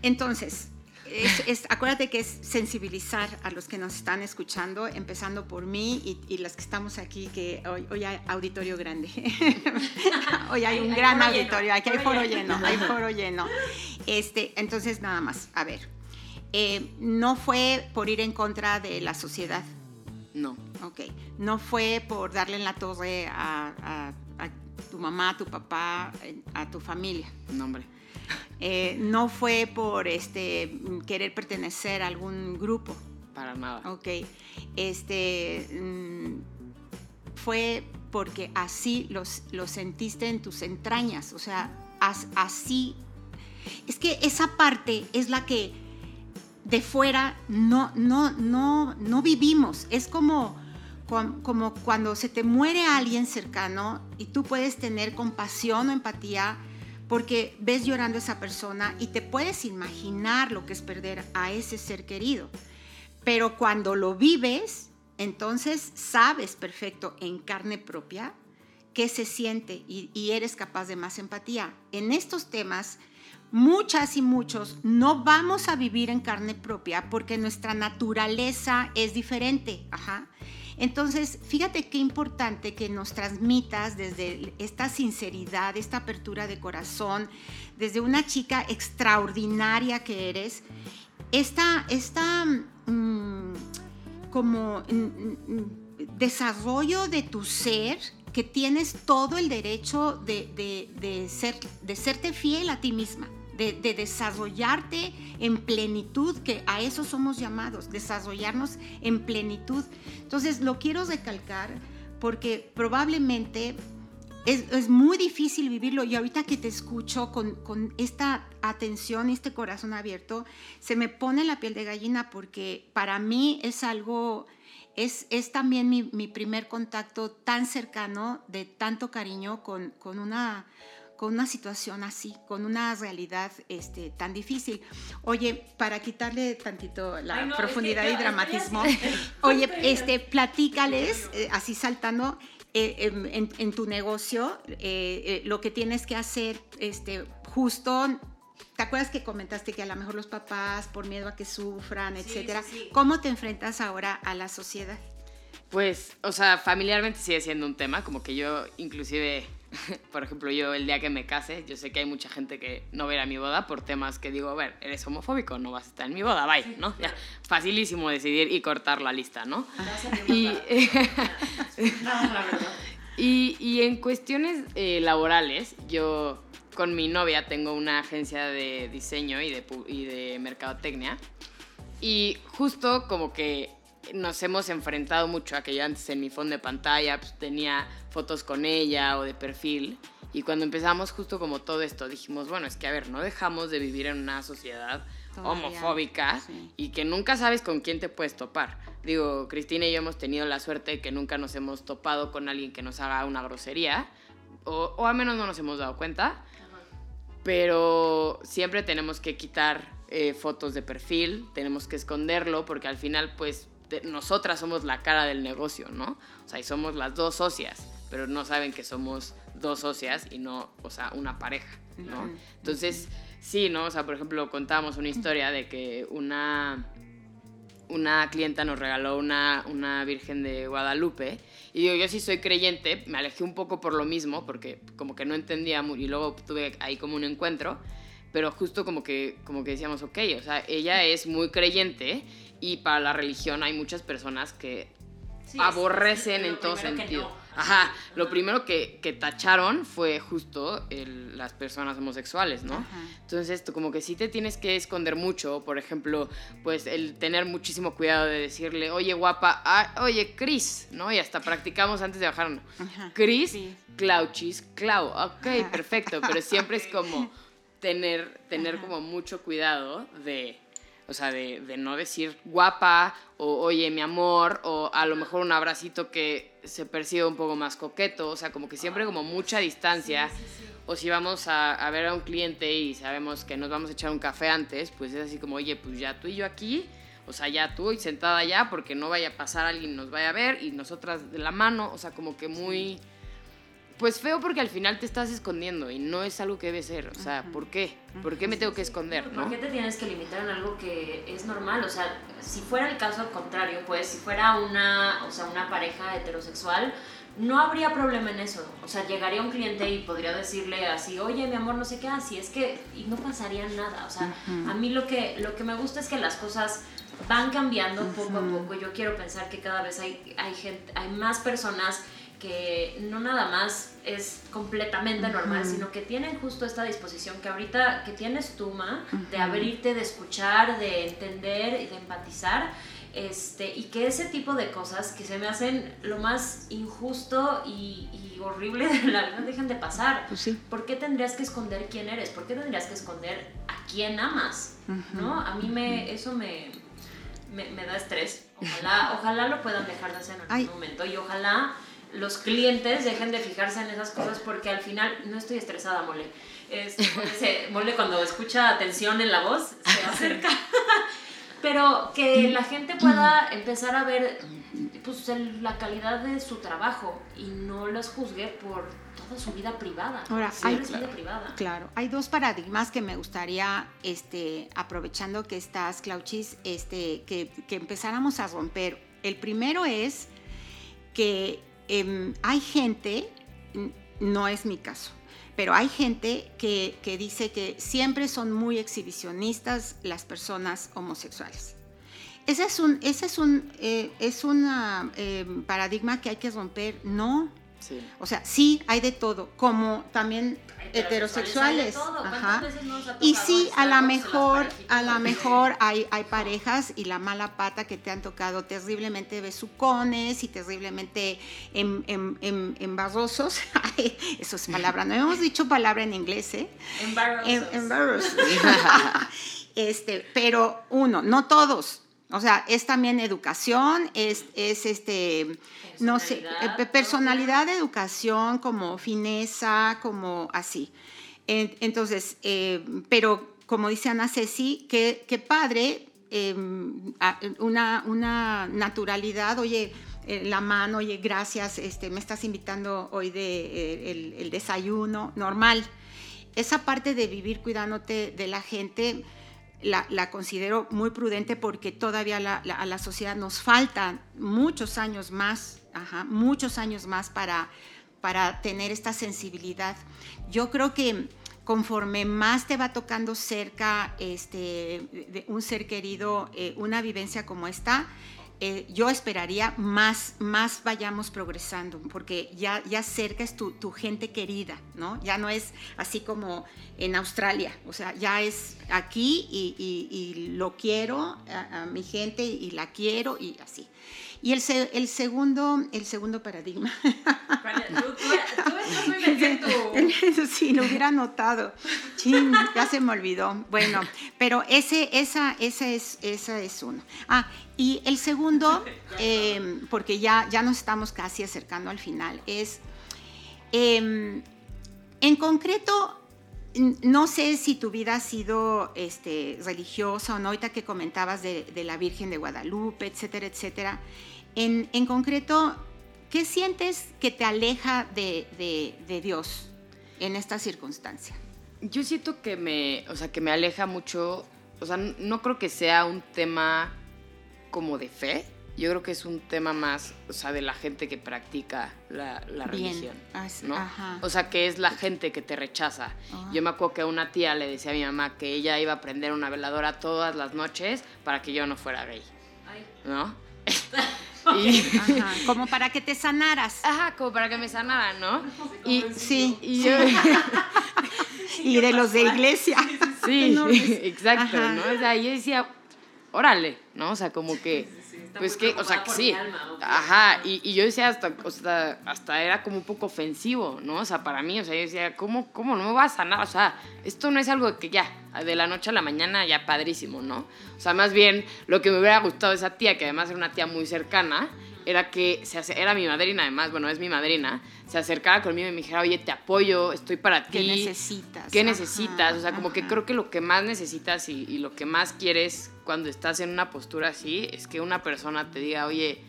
entonces, es, es- acuérdate que es sensibilizar a los que nos están escuchando, empezando por mí y, y las que estamos aquí, que hoy, hoy hay auditorio grande. hoy hay un hay gran lleno, auditorio, aquí hay foro foro lleno. lleno, hay foro lleno. Este, entonces, nada más, a ver, eh, no fue por ir en contra de la sociedad, No, Ok, no fue por darle en la torre a, a- a tu mamá, a tu papá, a tu familia. no, hombre. Eh, no fue por este, querer pertenecer a algún grupo. Para nada. Ok, este, mm, fue porque así los, lo sentiste en tus entrañas. O sea, as- así. Es que esa parte es la que de fuera no, no, no, no vivimos. Es como, como cuando se te muere alguien cercano y tú puedes tener compasión o empatía porque ves llorando a esa persona y te puedes imaginar lo que es perder a ese ser querido. Pero cuando lo vives, entonces sabes perfecto en carne propia qué se siente y eres capaz de más empatía. En estos temas, muchas y muchos no vamos a vivir en carne propia porque nuestra naturaleza es diferente. Ajá. Entonces, fíjate qué importante que nos transmitas desde esta sinceridad, esta apertura de corazón, desde una chica extraordinaria que eres, esta, esta mm, como mm, mm, desarrollo de tu ser que tienes todo el derecho de, de- ser, de serte fiel a ti misma, de, de desarrollarte en plenitud, que a eso somos llamados, desarrollarnos en plenitud. Entonces, lo quiero recalcar porque probablemente es, es muy difícil vivirlo y ahorita que te escucho con, con esta atención este corazón abierto, se me pone la piel de gallina porque para mí es algo, es, es también mi, mi primer contacto tan cercano, de tanto cariño con, con una con una situación así, con una realidad este, tan difícil. Oye, para quitarle tantito la Ay, no, es profundidad y dramatismo, oye, este, platícales, eh, así saltando, eh, en, en- tu negocio, eh, lo que tienes que hacer, este, justo, ¿te acuerdas que comentaste que a lo mejor los papás, por miedo a que sufran, Sí, etcétera, sí, sí. cómo te enfrentas ahora a la sociedad? Pues, o sea, familiarmente sigue siendo un tema, como que yo inclusive, por ejemplo, yo el día que me case, yo sé que hay mucha gente que no verá mi boda por temas que digo, a ver, eres homofóbico, no vas a estar en mi boda, bye, ¿no? Ya, facilísimo decidir y cortar la lista, ¿no? Y, y, y en cuestiones eh, laborales, yo con mi novia tengo una agencia de diseño y de, y de mercadotecnia. Y justo como que nos hemos enfrentado mucho a que yo antes en mi fondo de pantalla pues, tenía fotos con ella o de perfil. Y cuando empezamos justo como todo esto, dijimos, bueno, es que a ver, no dejamos de vivir en una sociedad Todavía, homofóbica sí. y que nunca sabes con quién te puedes topar. Digo, Cristina y yo hemos tenido la suerte de que nunca nos hemos topado con alguien que nos haga una grosería, o, o al menos no nos hemos dado cuenta, pero siempre tenemos que quitar eh, fotos de perfil, tenemos que esconderlo, porque al final, pues, te- nosotras somos la cara del negocio, ¿no? O sea, y somos las dos socias, pero no saben que somos dos socias y no, o sea, una pareja, ¿no? Entonces, sí, ¿no? O sea, por ejemplo, contábamos una historia de que una, una clienta nos regaló una, una Virgen de Guadalupe. Y digo, yo sí soy creyente, me alejé un poco por lo mismo, porque como que no entendía muy, y luego tuve ahí como un encuentro, pero justo como que, como que decíamos, ok, o sea, ella es muy creyente y para la religión hay muchas personas que Sí, aborrecen es- es en todo sentido. Ajá, lo primero que, que tacharon fue justo el- las personas homosexuales, ¿no? Ajá. Entonces, tú como que sí te tienes que esconder mucho, por ejemplo, pues el tener muchísimo cuidado de decirle, oye guapa, ah, oye Cris, ¿no? Y hasta practicamos antes de bajarnos. Cris, Sí. Clauchis, Clau, ok, perfecto, pero siempre es como tener, tener Ajá. como mucho cuidado de, o sea, de, de no decir guapa o oye mi amor o a lo mejor un abracito que se percibe un poco más coqueto, o sea, como que siempre como mucha distancia. O si vamos a, a ver a un cliente y sabemos que nos vamos a echar un café antes, pues es así como, oye, pues ya tú y yo aquí, o sea, ya tú y sentada allá, porque no vaya a pasar alguien nos vaya a ver y nosotras de la mano, o sea, como que muy... Pues feo porque al final te estás escondiendo y no es algo que debe ser, o sea, ¿por qué? ¿Por qué me tengo que esconder, ¿Por no? qué te tienes que limitar en algo que es normal? O sea, si fuera el caso contrario, pues si fuera una, o sea, una pareja heterosexual, no habría problema en eso. O sea, llegaría un cliente y podría decirle así, oye, mi amor, no sé qué, así es que, y no pasaría nada. O sea, a mí lo que, lo que me gusta es que las cosas van cambiando poco a poco. Yo quiero pensar que cada vez hay, hay, gente, hay más personas que no nada más es completamente normal, sino que tienen justo esta disposición que ahorita que tienes tú, Ma, de abrirte, de escuchar, de entender y de empatizar. Este, y que ese tipo de cosas que se me hacen lo más injusto y, y horrible de la vida dejen de pasar. Pues sí. ¿Por qué tendrías que esconder quién eres? ¿Por qué tendrías que esconder a quién amas? ¿No? A mí me, eso me, me, me da estrés. Ojalá, ojalá lo puedan dejar de hacer en algún Ay. momento y ojalá los clientes dejen de fijarse en esas cosas porque al final no estoy estresada, Mole. Mole, se- Mole cuando escucha tensión en la voz se acerca. Pero que la gente pueda empezar a ver pues, el- la calidad de su trabajo y no los juzgue por toda su vida privada. Ahora, Sí, hay- es vida privada. Claro, hay dos paradigmas que me gustaría, este, aprovechando que estás, Clauchis, este, que, que empezáramos a romper. El primero es que em, hay gente, no es mi caso, pero hay gente que, que dice que siempre son muy exhibicionistas las personas homosexuales. Ese es un, ese es un, eh, es una, em, paradigma que hay que romper. No, Sí. o sea, sí, hay de todo, como también heterosexuales. hay de todo. ¿Cuántas Ajá. veces nos ha Y sí, a lo mejor, a lo mejor hay, hay parejas y la mala pata que te han tocado terriblemente besucones y terriblemente em, em, em- embarrosos. Eso es palabra, no hemos dicho palabra en inglés, ¿eh? Embarrassed. Em- embarrassed. este, pero uno, no todos. O sea, es también educación, es, es este, no sé, Personalidad eh, pe- personalidad, educación, como fineza, como así. En- Entonces, eh, pero como dice Ana Ceci, qué, qué padre, eh, a- una, una naturalidad, oye, eh, la mano, oye, gracias, este, me estás invitando hoy de, el, el desayuno, normal. Esa parte de vivir cuidándote de la gente, la, considero muy prudente porque todavía a la sociedad nos faltan muchos años más, ajá, muchos años más para, para tener esta sensibilidad. Yo creo que conforme más te va tocando cerca este, de un ser querido, eh, una vivencia como esta, eh, yo esperaría más, más vayamos progresando, porque ya, ya cerca es tu, tu gente querida, ¿no? Ya no es así como en Australia, o sea, ya es aquí y, lo quiero a mi gente y la quiero y así. Y el, el, segundo, el segundo paradigma. Tú, tú- tú estás muy sí, lo hubiera notado. Chin, ya se me olvidó. Bueno, pero ese, esa, esa, es, esa es uno. Ah, y el segundo, eh, porque ya, ya nos estamos casi acercando al final, es, eh, en concreto, no sé si tu vida ha sido este, religiosa o no, ahorita que comentabas de, la Virgen de Guadalupe, etcétera, etcétera. En, en concreto, ¿qué sientes que te aleja de, de- de Dios en esta circunstancia? Yo siento que me, o sea, que me aleja mucho, o sea, no creo que sea un tema como de fe, yo creo que es un tema más, o sea, de la gente que practica la, la religión, As- ¿no? ajá. O sea, que es la gente que te rechaza. Ah. Yo me acuerdo que una tía le decía a mi mamá que ella iba a prender una veladora todas las noches para que yo no fuera gay, Ay, ¿no? y, Ajá, Como para que te sanaras. ajá, como para que me sanara, ¿no? Y, Sí. y yo... Y de los de iglesia. Sí, exacto, ajá. ¿no? O sea, yo decía, órale, ¿no? O sea, como que, está pues que, o sea, que sí, alma, ajá, y, y yo decía hasta, o sea, hasta era como un poco ofensivo, ¿no? O sea, para mí, o sea, yo decía, ¿cómo, cómo no me va a sanar? O sea, esto no es algo que ya, de la noche a la mañana ya padrísimo, ¿no? O sea, más bien, lo que me hubiera gustado de esa tía, que además era una tía muy cercana, era que se ace- era mi madrina, además, bueno, es mi madrina, se acercara conmigo y me dijera, oye, te apoyo, estoy para ti. ¿Qué necesitas? ¿Qué Ajá, necesitas? O sea, como que ajá. creo que lo que más necesitas y, y lo que más quieres cuando estás en una postura así es que una persona te diga, oye,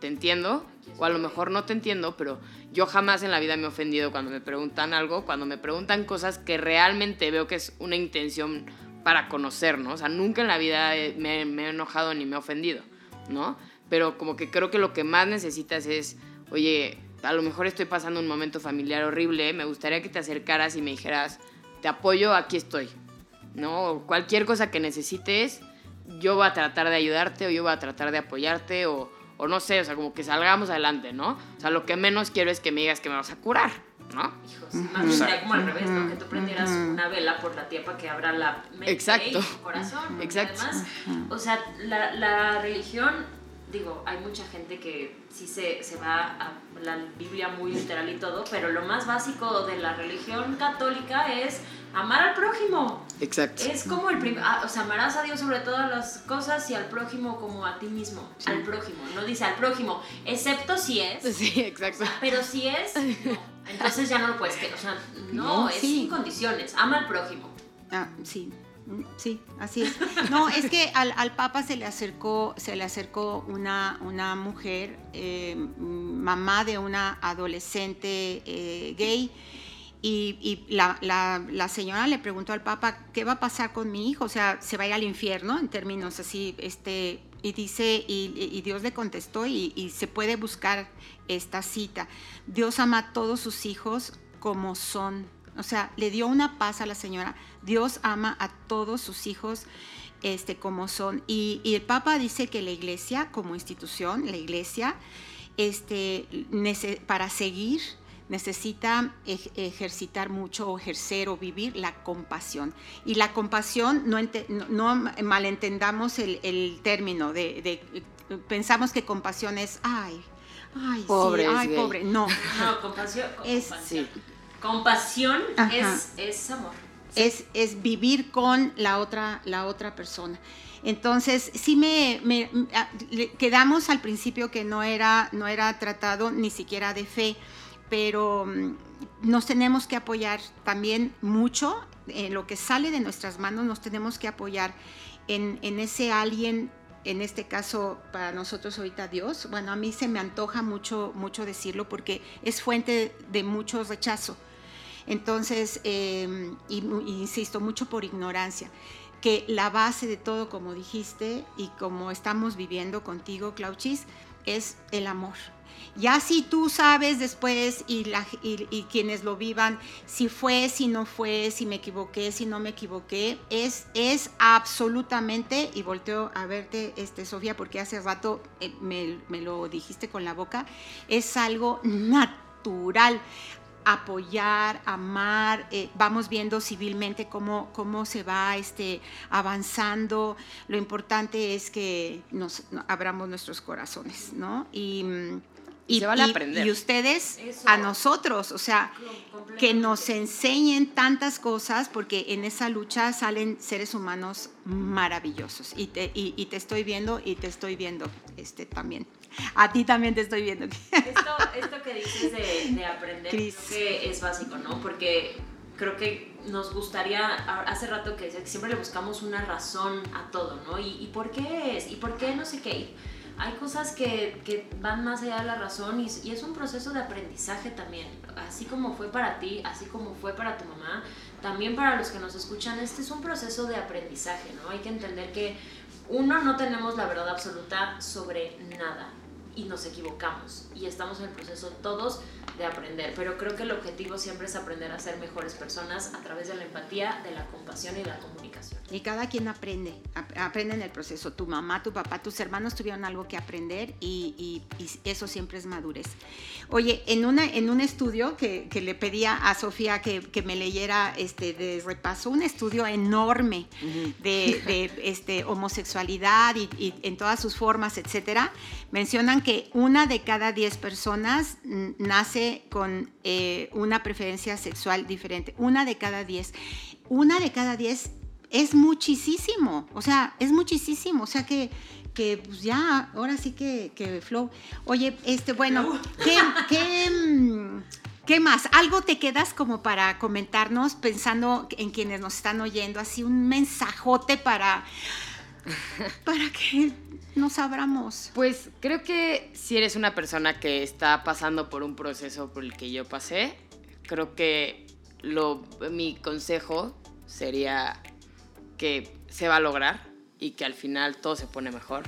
te entiendo, o a lo mejor no te entiendo, pero yo jamás en la vida me he ofendido cuando me preguntan algo, cuando me preguntan cosas que realmente veo que es una intención para conocer, ¿no? O sea, nunca en la vida me, me he enojado ni me he ofendido, ¿no? Pero como que creo que lo que más necesitas es, oye, a lo mejor estoy pasando un momento familiar horrible, me gustaría que te acercaras y me dijeras, te apoyo, aquí estoy, ¿no? Cualquier cosa que necesites, yo voy a tratar de ayudarte o yo voy a tratar de apoyarte o, o no sé, o sea, como que salgamos adelante, ¿no? O sea, lo que menos quiero es que me digas que me vas a curar, ¿no? Hijos, más bien sería como al revés, ¿no? Que tú prendieras una vela por la tía para que abra la mente Exacto. y tu corazón. Exacto. Además, o sea, la, la religión, digo, hay mucha gente que sí se, se va a la Biblia muy literal y todo, pero lo más básico de la religión católica es amar al prójimo. Exacto. Es como el primer, o sea, amarás a Dios sobre todas las cosas y al prójimo como a ti mismo. Al prójimo, no dice al prójimo, excepto si es. Sí, exacto. Pero si es, no. Entonces ya no lo puedes que, o sea, no, No, es sí. sin condiciones. Ama al prójimo. Ah, sí, sí, así es. No, es que al, Papa se le acercó, se le acercó una, una mujer, eh, mamá de una adolescente eh, gay, y, la, señora le preguntó al Papa, ¿qué va a pasar con mi hijo? O sea, ¿se va a ir al infierno? En términos así, este, y dice, y, y Dios le contestó, y, y se puede buscar esta cita. Dios ama a todos sus hijos como son. O sea, le dio una paz a la señora. Dios ama a todos sus hijos este, como son. Y, y el Papa dice que la iglesia, como institución, la iglesia, este, para seguir, necesita ej- ejercitar mucho o ejercer o vivir la compasión. Y la compasión, no, ente- no, no malentendamos el, el término de, de- pensamos que compasión es, ay, ay, Pobre, sí, ay, gay". pobre. No, No, compasión. Es- compasión. Sí. Compasión es, es amor. Es, es vivir con la otra, la otra persona. Entonces, sí me, quedamos al principio que no era, no era tratado ni siquiera de fe, pero mm, nos tenemos que apoyar también mucho en lo que sale de nuestras manos, nos tenemos que apoyar en, en ese alguien, en este caso para nosotros ahorita Dios. Bueno, a mí se me antoja mucho, mucho decirlo porque es fuente de mucho rechazo. Entonces, y insisto, mucho por ignorancia, que la base de todo, como dijiste, y como estamos viviendo contigo, Clauchis, es el amor. Ya si tú sabes después y, quienes lo vivan, si fue, si no fue, si me equivoqué, si no me equivoqué, es, es absolutamente, y volteo a verte, este, Sofía, porque hace rato eh, me lo dijiste con la boca, es algo natural apoyar, amar, eh, vamos viendo civilmente cómo, cómo se va este, avanzando. Lo importante es que nos no, abramos nuestros corazones, ¿no? Y, Y se vale aprender. y ustedes Eso. a nosotros, o sea, que nos enseñen tantas cosas, porque en esa lucha salen seres humanos maravillosos. Y te, y, y te estoy viendo y te estoy viendo este, también. A ti también te estoy viendo. Esto, esto que dices de, de aprender creo que es básico, ¿no? Porque creo que nos gustaría, hace rato que decía que siempre le buscamos una razón a todo, ¿no? ¿Y, y por qué es? ¿Y por qué no sé qué? Hay cosas que, que van más allá de la razón y, y es un proceso de aprendizaje también. Así como fue para ti, así como fue para tu mamá, también para los que nos escuchan, este es un proceso de aprendizaje, ¿no? Hay que entender que uno, no tenemos la verdad absoluta sobre nada y nos equivocamos y estamos en el proceso todos de aprender, pero creo que el objetivo siempre es aprender a ser mejores personas a través de la empatía, de la compasión y de la comunicación. Y cada quien aprende, aprende en el proceso. Tu mamá, tu papá, tus hermanos tuvieron algo que aprender y, eso siempre es madurez. Oye, en, una, en un estudio que, le pedía a Sofía que, me leyera este, de repaso, un estudio enorme de, este, homosexualidad y, en todas sus formas, etcétera, mencionan que una de cada diez personas nace con eh, una preferencia sexual diferente. Una de cada diez. Una de cada diez es muchísimo. O sea, es muchísimo. O sea que, que pues ya, ahora sí que, que flow. Oye, este, bueno, ¿qué, qué, ¿qué más? ¿Algo te quedas como para comentarnos pensando en quienes nos están oyendo? Así un mensajote para, para que nos abramos. Pues creo que si eres una persona que está pasando por un proceso por el que yo pasé, creo que lo, mi consejo sería que se va a lograr y que al final todo se pone mejor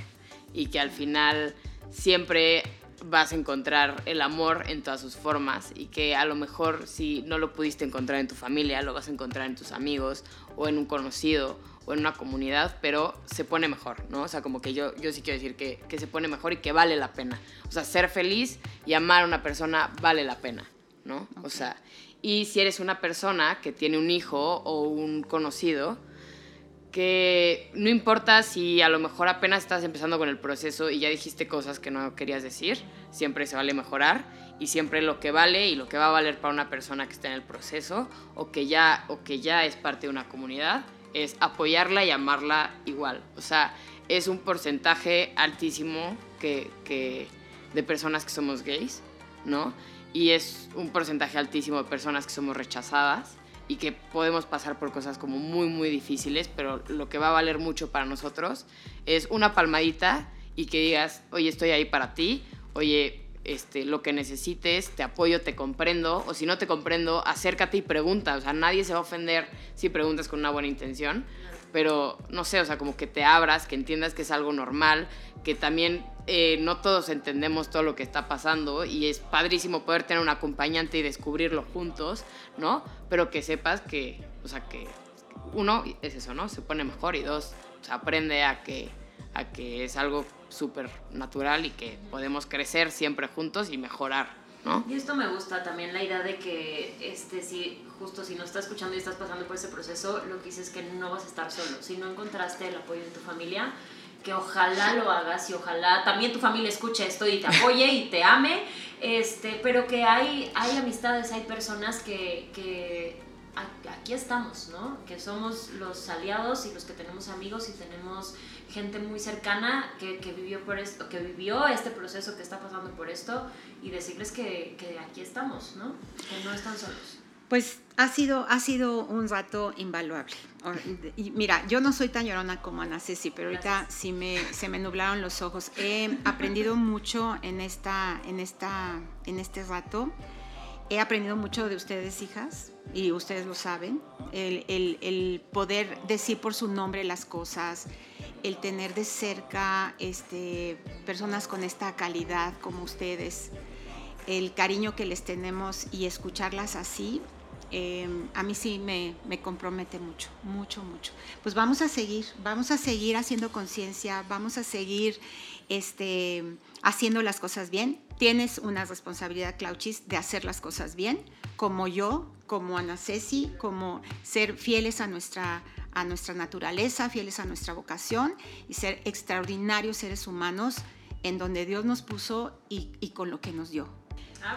y que al final siempre vas a encontrar el amor en todas sus formas y que a lo mejor si no lo pudiste encontrar en tu familia, lo vas a encontrar en tus amigos o en un conocido o en una comunidad, pero se pone mejor, ¿no? O sea, como que yo, yo sí quiero decir que, que se pone mejor y que vale la pena. O sea, ser feliz y amar a una persona vale la pena, ¿no? O sea, y si eres una persona que tiene un hijo o un conocido, que no importa si a lo mejor apenas estás empezando con el proceso y ya dijiste cosas que no querías decir, siempre se vale mejorar y siempre lo que vale y lo que va a valer para una persona que está en el proceso o que ya, o que ya es parte de una comunidad es apoyarla y amarla igual. O sea, es un porcentaje altísimo que, que de personas que somos gays, ¿no? Y es un porcentaje altísimo de personas que somos rechazadas y que podemos pasar por cosas como muy, muy difíciles, pero lo que va a valer mucho para nosotros es una palmadita y que digas, oye, estoy ahí para ti, oye, este, lo que necesites, te apoyo, te comprendo, o si no te comprendo, acércate y pregunta, o sea, nadie se va a ofender si preguntas con una buena intención, pero no sé, o sea, como que te abras, que entiendas que es algo normal, que también eh, no todos entendemos todo lo que está pasando y es padrísimo poder tener un acompañante y descubrirlo juntos, ¿no? Pero que sepas que, o sea, que uno es eso, ¿no? Se pone mejor y dos, o aprende a que, a que es algo súper natural y que podemos crecer siempre juntos y mejorar. ¿No? Y esto me gusta también la idea de que este si justo si no estás escuchando y estás pasando por ese proceso, lo que dices es que no vas a estar solo. Si no encontraste el apoyo de tu familia, que ojalá lo hagas y ojalá también tu familia escuche esto y te apoye y te ame, este, pero que hay, hay amistades, hay personas que, que aquí estamos, ¿no? Que somos los aliados y los que tenemos amigos y tenemos gente muy cercana que, que, vivió por esto, que vivió este proceso, que está pasando por esto, y decirles que, que, aquí estamos, ¿no? Que no están solos. Pues ha sido, ha sido un rato invaluable. Y mira, yo no soy tan llorona como Ana Ceci, pero ahorita sí me, se me nublaron los ojos. He aprendido mucho en, esta, en, esta, en este rato. He aprendido mucho de ustedes, hijas, y ustedes lo saben. El, poder decir por su nombre las cosas, el tener de cerca este, personas con esta calidad como ustedes, el cariño que les tenemos y escucharlas así, em, a mí sí me, me, compromete mucho, mucho, mucho. Pues vamos a seguir, vamos a seguir haciendo conciencia, vamos a seguir este, haciendo las cosas bien. Tienes una responsabilidad, Clauchis, de hacer las cosas bien, como yo, como Ana Ceci, como ser fieles a nuestra a nuestra naturaleza, fieles a nuestra vocación y ser extraordinarios seres humanos en donde Dios nos puso y, con lo que nos dio.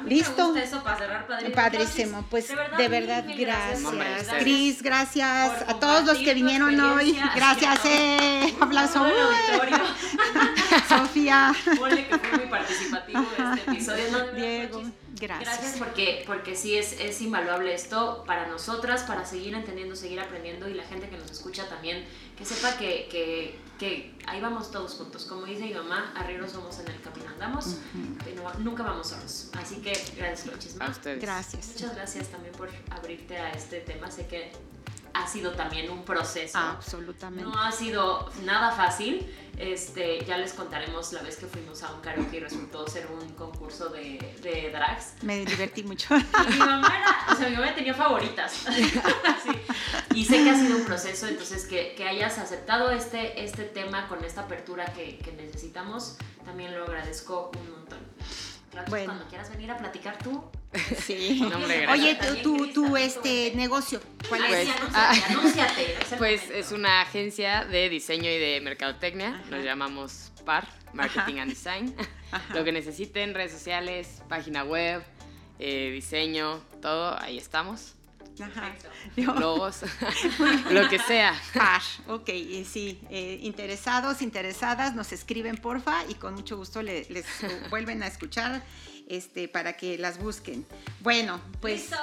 Listo. eso para cerrar, Padrísimo. Pues de verdad, gracias. Cris, gracias. a todos los que vinieron hoy. Gracias. Eh. Aplauso. Sofía. Ponle que fue muy participativo este episodio. Diego. Gracias. Gracias porque, porque sí es, es invaluable esto para nosotras, para seguir entendiendo, seguir aprendiendo y la gente que nos escucha también, que sepa que, que, que ahí vamos todos juntos. Como dice mi mamá, arriba somos en el camino andamos, pero nunca vamos solos. Así que gracias, Chisma. A ustedes. Gracias. Muchas gracias también por abrirte a este tema. Sé que ha sido también un proceso. Absolutamente. No ha sido nada fácil. Este, ya les contaremos la vez que fuimos a un karaoke y resultó ser un concurso de, de drags. Me divertí mucho. Y mi mamá era, o sea, mi mamá tenía favoritas. Sí. Y sé que ha sido un proceso, entonces que, que hayas aceptado este, este tema con esta apertura que, que necesitamos, también lo agradezco un montón. Claro, Bueno. cuando quieras venir a platicar tú. Sí. No, hombre. Oye, tu, tu, este negocio, ¿cuál Ay, es? Pues momento. es una agencia de diseño y de mercadotecnia. Ajá. Nos llamamos PAR, Marketing and Design. Ajá. Lo que necesiten, redes sociales, página web, eh, diseño, todo, ahí estamos. Ajá. Logos, lo que sea. Par, ok, y sí, eh, interesados, interesadas, nos escriben porfa y con mucho gusto le- les vuelven a escuchar este, para que las busquen. Bueno, pues Listo.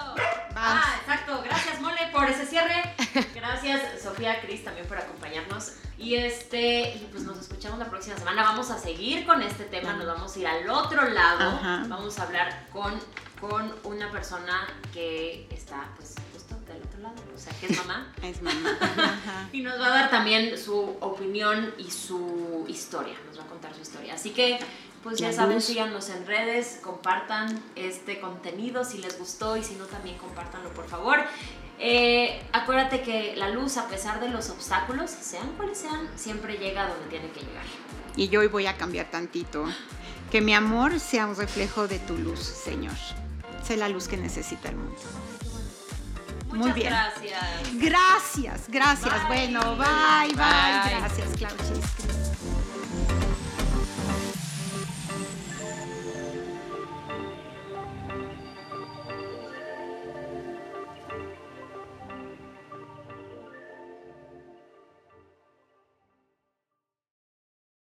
vamos. Ah, exacto. Gracias, Mole, por ese cierre. Gracias, Sofía, Cris, también por acompañarnos. Y este, y pues nos escuchamos la próxima semana. Vamos a seguir con este tema. Nos vamos a ir al otro lado. Ajá. Vamos a hablar con, con una persona que está, pues, justo del otro lado. O sea, que es mamá. es mamá. Ajá. Y nos va a dar también su opinión y su historia. Nos va a contar su historia. Así que, pues ya saben, luz. síganos en redes, compartan este contenido si les gustó y si no, también compártanlo, por favor. Eh, acuérdate que la luz, a pesar de los obstáculos, sean cuales sean, siempre llega a donde tiene que llegar. Y yo hoy voy a cambiar tantito. Que mi amor sea un reflejo de tu luz, Señor. Sé la luz que necesita el mundo. Muchas Muy bien. gracias. Gracias, gracias. Bye. Bueno, bye, bye. Bye. Gracias, Claudia.